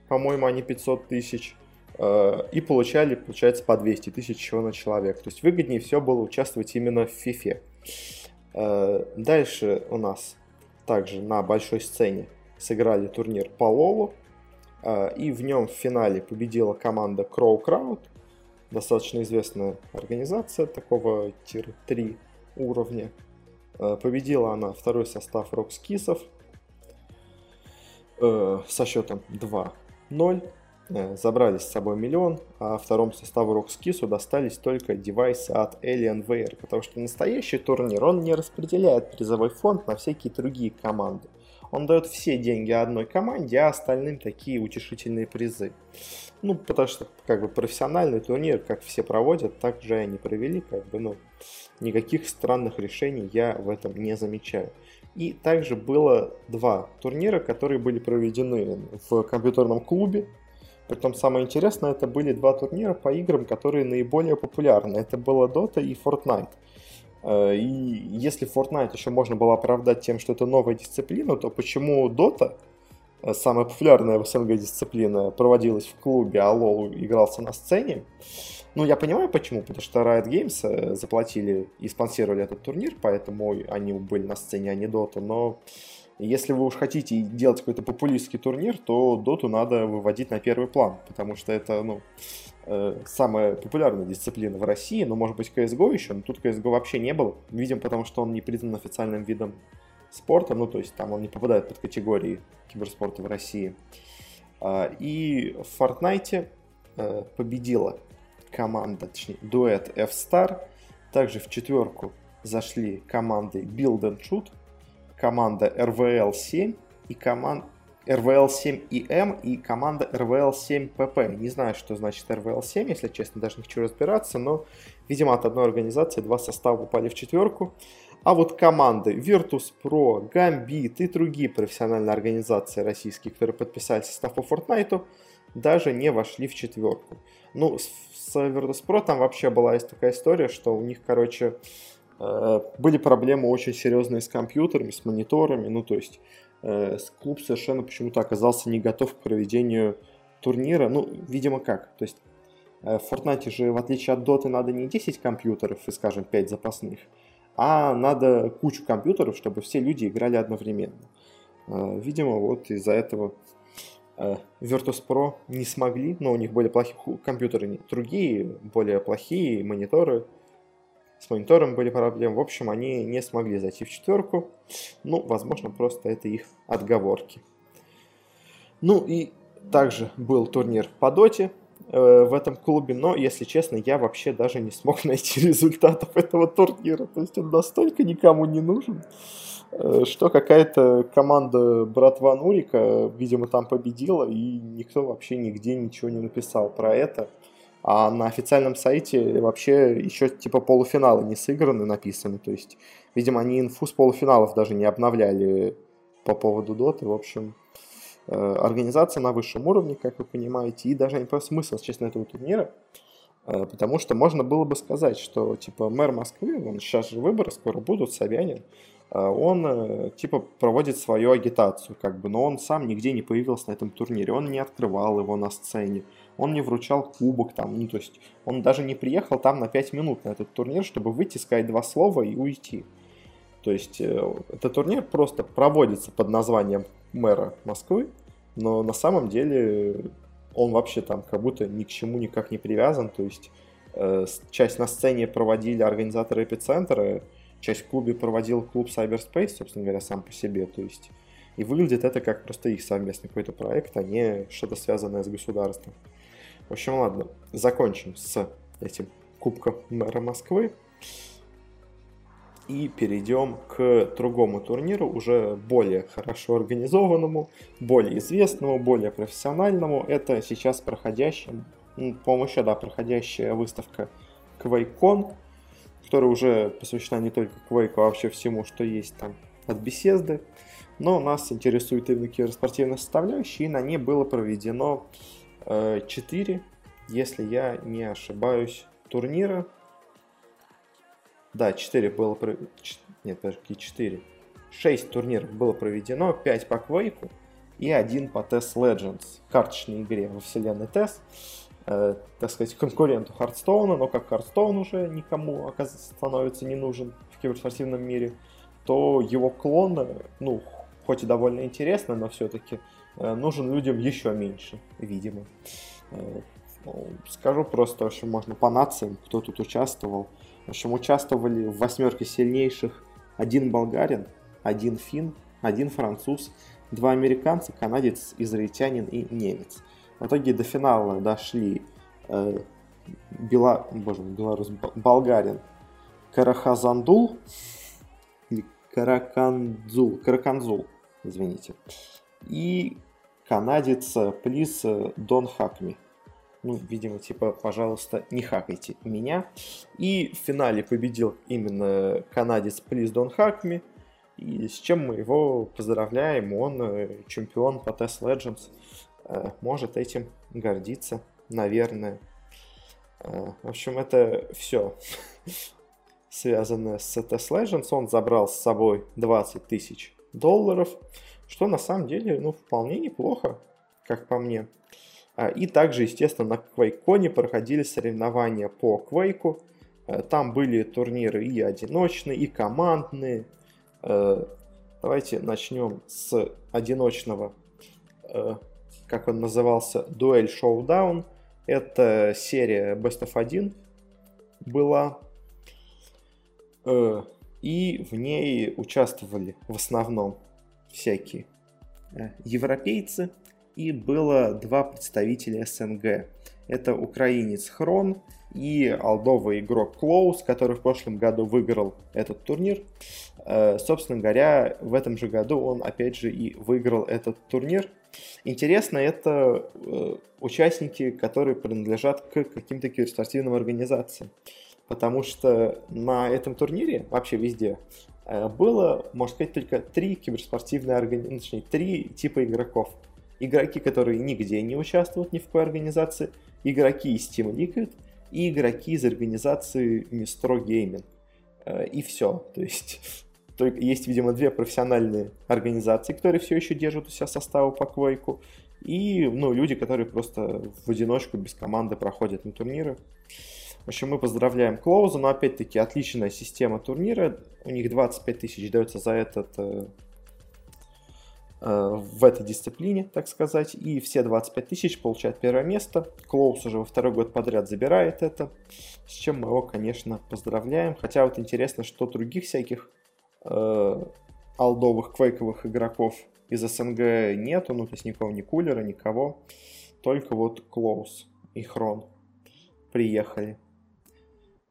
S1: по-моему, они 500 тысяч, э, и получали, получается, по 200 тысяч чего на человека. То есть выгоднее все было участвовать именно в FIFA. Дальше у нас также на большой сцене сыграли турнир по Лолу, а, и в нем в финале победила команда Crow Crowd. достаточно известная организация такого тир-3 уровня. Э, победила она второй состав Рокскисов э, со счетом 2-0. Э, забрали с собой миллион, а второму составу Рокскису достались только девайсы от Alienware, потому что настоящий турнир, он не распределяет призовой фонд на всякие другие команды. Он дает все деньги одной команде, а остальным такие утешительные призы. Ну, потому что, как бы, профессиональный турнир, как все проводят, так же и они провели, как бы, ну, никаких странных решений я в этом не замечаю. И также было два турнира, которые были проведены в компьютерном клубе. Притом самое интересное, это были два турнира по играм, которые наиболее популярны. Это было Dota и Fortnite. Э, и если Fortnite еще можно было оправдать тем, что это новая дисциплина, то почему Dota, э, самая популярная в СНГ дисциплина, проводилась в клубе, а LoL игрался на сцене? Ну, я понимаю почему, потому что Riot Games э, заплатили и спонсировали этот турнир, поэтому они были на сцене, а не Dota, но если вы уж хотите делать какой-то популистский турнир, то доту надо выводить на первый план, потому что это, ну, самая популярная дисциплина в России, но, может быть, CSGO еще, но тут CSGO вообще не было. Видим, потому что он не признан официальным видом спорта, ну, то есть там он не попадает под категории киберспорта в России. А, и в Fortnite э, победила команда, точнее, дуэт F-Star. Также в четверку зашли команды Build and Shoot, команда RVL7 и команда RVL7 EM и команда RVL7 PP. Не знаю, что значит RVL7, если честно, даже не хочу разбираться, но, видимо, от одной организации два состава попали в четверку. А вот команды Virtus.pro, Gambit и другие профессиональные организации российские, которые подписали состав по Fortnite, даже не вошли в четверку. Ну, с Virtus.pro там вообще была есть такая история, что у них, короче, Э, были проблемы очень серьезные с компьютерами, с мониторами, ну то есть клуб совершенно почему-то оказался не готов к проведению турнира, ну, видимо, как, то есть э, в Fortnite же, в отличие от Dota, надо не 10 компьютеров и, скажем, 5 запасных, а надо кучу компьютеров, чтобы все люди играли одновременно. Видимо, вот из-за этого Virtus.pro не смогли, но у них более плохие компьютеры, другие, более плохие мониторы, с монитором были проблемы. В общем, они не смогли зайти в четверку. Ну, возможно, просто это их отговорки. Ну и также был турнир по доте э, в этом клубе, но, если честно, я вообще даже не смог найти результатов этого турнира. То есть он настолько никому не нужен, э, что какая-то команда братва Нурика, видимо, там победила, и никто вообще нигде ничего не написал про это. А на официальном сайте вообще еще типа полуфиналы не сыграны, написаны. То есть, видимо, они инфу с полуфиналов даже не обновляли по поводу доты. В общем, э, организация на высшем уровне, как вы понимаете, и даже не по смысл, честно, этого турнира. Э, потому что можно было бы сказать, что типа мэр Москвы, он сейчас же выборы скоро будут, Собянин, э, он типа проводит свою агитацию, как бы, но он сам нигде не появился на этом турнире, он не открывал его на сцене, он не вручал кубок там, ну то есть он даже не приехал там на 5 минут на этот турнир, чтобы выйти, сказать два слова и уйти. То есть э, этот турнир просто проводится под названием мэра Москвы, но на самом деле он вообще там как будто ни к чему никак не привязан, то есть э, часть на сцене проводили организаторы эпицентра, часть в клубе проводил клуб Cyberspace, собственно говоря, сам по себе, то есть и выглядит это как просто их совместный какой-то проект, а не что-то связанное с государством. В общем, ладно, закончим с этим Кубком мэра Москвы. И перейдем к другому турниру, уже более хорошо организованному, более известному, более профессиональному. Это сейчас проходящая, по-моему, еще, да, проходящая выставка QuakeCon, которая уже посвящена не только Quake, а вообще всему, что есть там от беседы. Но нас интересует именно киберспортивная составляющая, и на ней было проведено 4, э, если я не ошибаюсь, турнира. Да, 4 было... Нет, даже какие 4? 6 турниров было проведено, 5 по Quake и один по TES Legends, карточной игре во вселенной TES. Э, так сказать, конкуренту Hearthstone а, но как Hearthstone уже никому оказывается становится не нужен в киберспортивном мире, то его клон, ну, хоть и довольно интересно, но все-таки нужен людям еще меньше, видимо. Э, скажу просто, в общем, можно по нациям, кто тут участвовал. В общем, участвовали в восьмерке сильнейших один болгарин, один фин, один француз, два американца, канадец, израильтянин и немец. В итоге до финала дошли э, Бела... Боже белорус, болгарин Карахазандул или Караканзул, Караканзул, извините. И канадец Плис Дон Хакми. Ну, видимо, типа, пожалуйста, не хакайте меня. И в финале победил именно канадец Плис Дон Хакми. И с чем мы его поздравляем. Он э, чемпион по Test Legends. Э, может этим гордиться, наверное. Э, в общем, это все связанное с Test Legends. Он забрал с собой 20 тысяч долларов, что на самом деле, ну, вполне неплохо, как по мне. А, и также, естественно, на QuakeCon проходили соревнования по Quake. Э, там были турниры и одиночные, и командные. Э, давайте начнем с одиночного, как он назывался, Дуэль Showdown – это серия Best of 1 была. Э, и в ней участвовали в основном всякие э, европейцы. И было два представителя СНГ. Это украинец Хрон и алдовый игрок Клоус, который в прошлом году выиграл этот турнир. Э, собственно говоря, в этом же году он опять же и выиграл этот турнир. Интересно, это э, участники, которые принадлежат к каким-то киберспортивным организациям. Потому что на этом турнире, вообще везде, было, можно сказать, только три киберспортивные организации, ну, точнее, три типа игроков. Игроки, которые нигде не участвуют ни в какой организации, игроки из Team Liquid и игроки из организации Mistro Gaming. Э, и все. То есть только есть, видимо, две профессиональные организации, которые все еще держат у себя составы по квейку, и ну, люди, которые просто в одиночку без команды проходят на турниры. В общем, мы поздравляем Клоуза, но опять-таки отличная система турнира. У них 25 тысяч дается за этот э, э, в этой дисциплине, так сказать, и все 25 тысяч получают первое место. Клоус уже во второй год подряд забирает это, с чем мы его, конечно, поздравляем. Хотя вот интересно, что других всяких э, алдовых квейковых игроков из СНГ нету, ну то есть никого, ни кулера, никого. Только вот Клоус и Хрон приехали.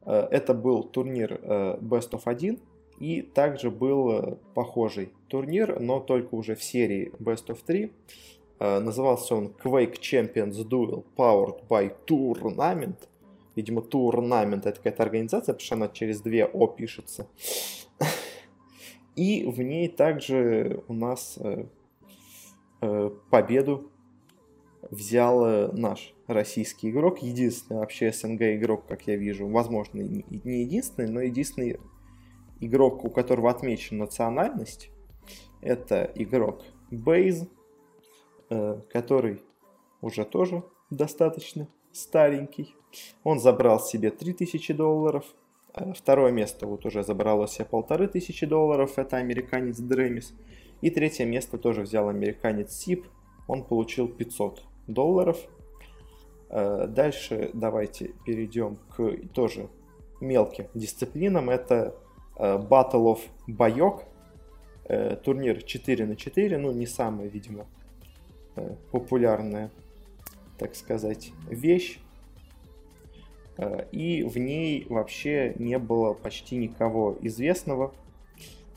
S1: Э, это был турнир э, Best of 1, и также был э, похожий турнир, но только уже в серии Best of 3. Назывался он Quake Champions Duel Powered by Tournament. Видимо, Tournament это какая-то организация, потому что она через две О пишется. И в ней также у нас победу взял э, наш российский игрок, единственный вообще СНГ игрок, как я вижу, возможно, не единственный, но единственный игрок, у которого отмечена национальность, это игрок Бейз, который уже тоже достаточно старенький. Он забрал себе 3000 долларов, Э, второе место вот уже забрало себе полторы тысячи долларов, это американец Дремис. И третье место тоже взял американец Сип, он получил 500 долларов. Э, дальше давайте перейдем к тоже мелким дисциплинам. Это э, Battle of Байок, турнир 4 на 4, ну не самая, видимо, популярная, так сказать, вещь. Э, и в ней вообще не было почти никого известного.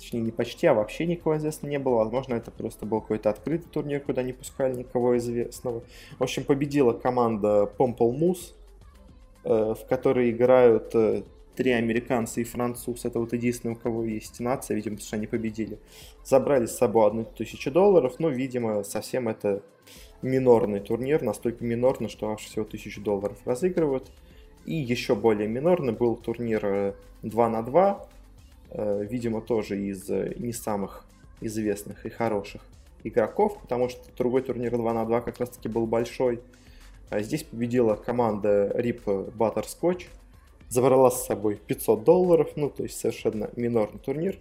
S1: Точнее, не почти, а вообще никого известного не было. Возможно, это просто был какой-то открытый турнир, куда не пускали никого известного. В общем, победила команда Помпл Мус, э, в которой играют э, три американца и француз. Это вот единственное, у кого есть нация, видимо, потому что они победили. Забрали с собой одну тысячу долларов, но, видимо, совсем это минорный турнир, настолько минорный, что аж всего тысячу долларов разыгрывают. И еще более минорный был турнир 2 э, на 2, э, видимо, тоже из э, не самых известных и хороших игроков, потому что другой турнир 2 на 2 как раз таки был большой. А здесь победила команда RIP Butterscotch, забрала с собой 500 долларов, ну, то есть совершенно минорный турнир.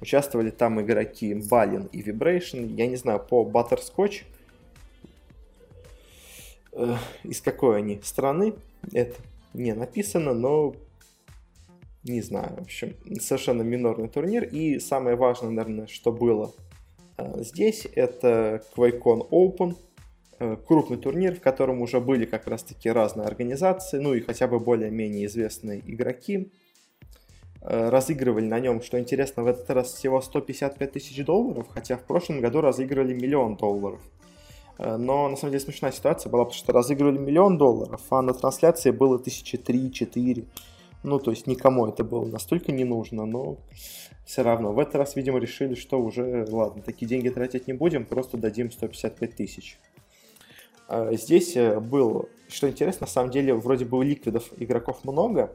S1: Участвовали там игроки Балин и Vibration. Я не знаю, по Butterscotch Э, из какой они страны, это не написано, но не знаю, в общем, совершенно минорный турнир. И самое важное, наверное, что было э, здесь, это QuakeCon Open, э, крупный турнир, в котором уже были как раз-таки разные организации, ну и хотя бы более-менее известные игроки. Э, разыгрывали на нем, что интересно, в этот раз всего 155 тысяч долларов, хотя в прошлом году разыгрывали миллион долларов. Но на самом деле смешная ситуация была, потому что разыгрывали миллион долларов, а на трансляции было тысячи три-четыре. Ну, то есть никому это было настолько не нужно, но все равно. В этот раз, видимо, решили, что уже, ладно, такие деньги тратить не будем, просто дадим 155 тысяч. А, здесь э, был, что интересно, на самом деле, вроде бы у ликвидов игроков много,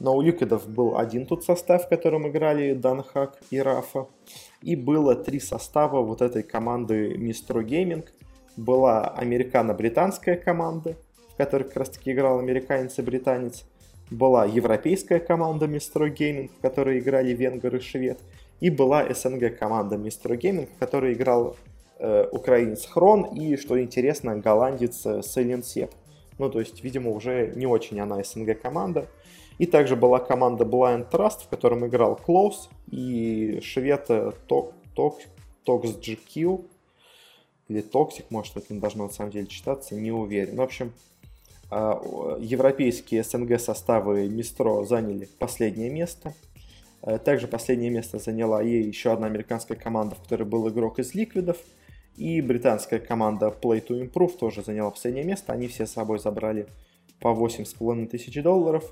S1: но у ликвидов был один тут состав, в котором играли Данхак и Рафа. И было три состава вот этой команды Mistro Gaming. Была американо-британская команда, в которой как раз таки играл американец и британец – была европейская команда Mistro Gaming, в которой играли венгер и швед, и была СНГ команда Mistro Gaming, в которой играл э, украинец Хрон и, что интересно, голландец э, Сеп. Ну, то есть, видимо, уже не очень она СНГ команда. И также была команда Blind Trust, в котором играл Клоус и швед э, Tox GQ или Toxic, может, это не должно на самом деле читаться, не уверен. В общем, европейские СНГ составы Мистро заняли последнее место. Э, также последнее место заняла и еще одна американская команда, в которой был игрок из Ликвидов. И британская команда Play to Improve тоже заняла последнее место. Они все с собой забрали по 8,5 тысяч долларов.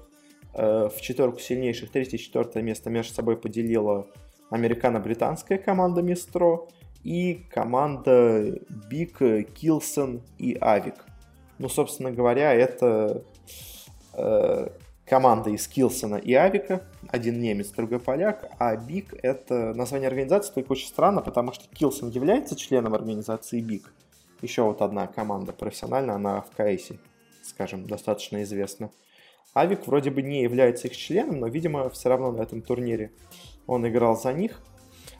S1: Э, в четверку сильнейших третье и четвертое место между собой поделила американо-британская команда Мистро и команда Big, Kilson и Авик. Ну, собственно говоря, это э, команда из Килсона и Авика. Один немец, другой поляк. А БИК — это название организации, только очень странно, потому что Килсон является членом организации БИК. Еще вот одна команда профессиональная, она в КС, скажем, достаточно известна. Авик вроде бы не является их членом, но, видимо, все равно на этом турнире он играл за них.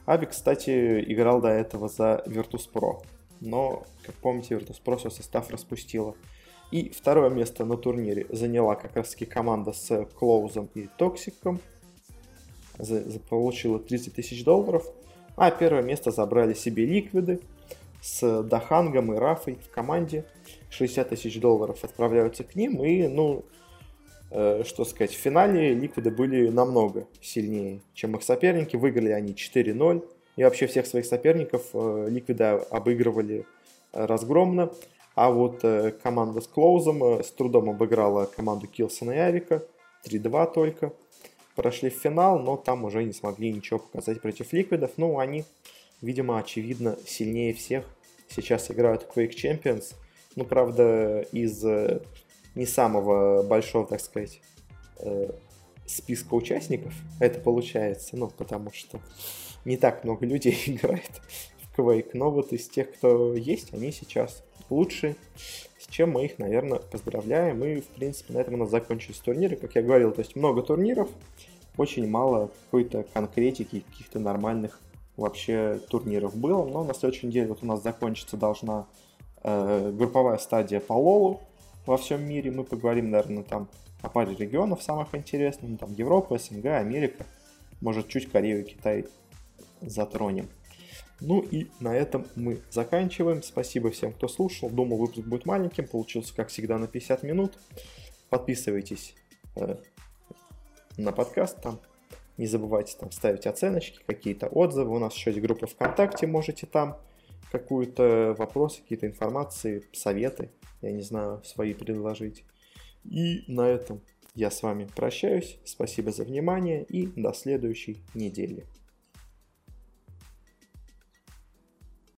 S1: Авик, кстати, играл до этого за Virtus.pro но, как помните, Virtus.pro свой состав распустила. И второе место на турнире заняла как раз таки команда с Клоузом и Токсиком. За, за, получила 30 тысяч долларов. А первое место забрали себе Ликвиды с Дахангом и Рафой в команде. 60 тысяч долларов отправляются к ним. И, ну, э, что сказать, в финале Ликвиды были намного сильнее, чем их соперники. Выиграли они 4-0. И вообще всех своих соперников э, Ликвида обыгрывали э, разгромно. А вот э, команда с Клоузом с трудом обыграла команду Килсона и Авика. 3-2 только. Прошли в финал, но там уже не смогли ничего показать против Ликвидов. Ну, они, видимо, очевидно, сильнее всех. Сейчас играют Quake Champions. Ну, правда, из не самого большого, так сказать, списка участников это получается. Ну, потому что не так много людей играет в Quake, но вот из тех, кто есть, они сейчас лучшие, с чем мы их, наверное, поздравляем. И, в принципе, на этом у нас закончились турниры. Как я говорил, то есть много турниров, очень мало какой-то конкретики, каких-то нормальных вообще турниров было. Но на следующей неделе вот у нас закончится должна э, групповая стадия по Лолу во всем мире. Мы поговорим, наверное, там о паре регионов самых интересных. Ну, там Европа, СНГ, Америка, может, чуть Корею, Китай затронем. Ну и на этом мы заканчиваем. Спасибо всем, кто слушал. Думал, выпуск будет маленьким. Получился, как всегда, на 50 минут. Подписывайтесь э, на подкаст там. Не забывайте там ставить оценочки, какие-то отзывы. У нас еще есть группа ВКонтакте, можете там какую-то вопросы, какие-то информации, советы, я не знаю, свои предложить. И на этом я с вами прощаюсь. Спасибо за внимание и до следующей недели.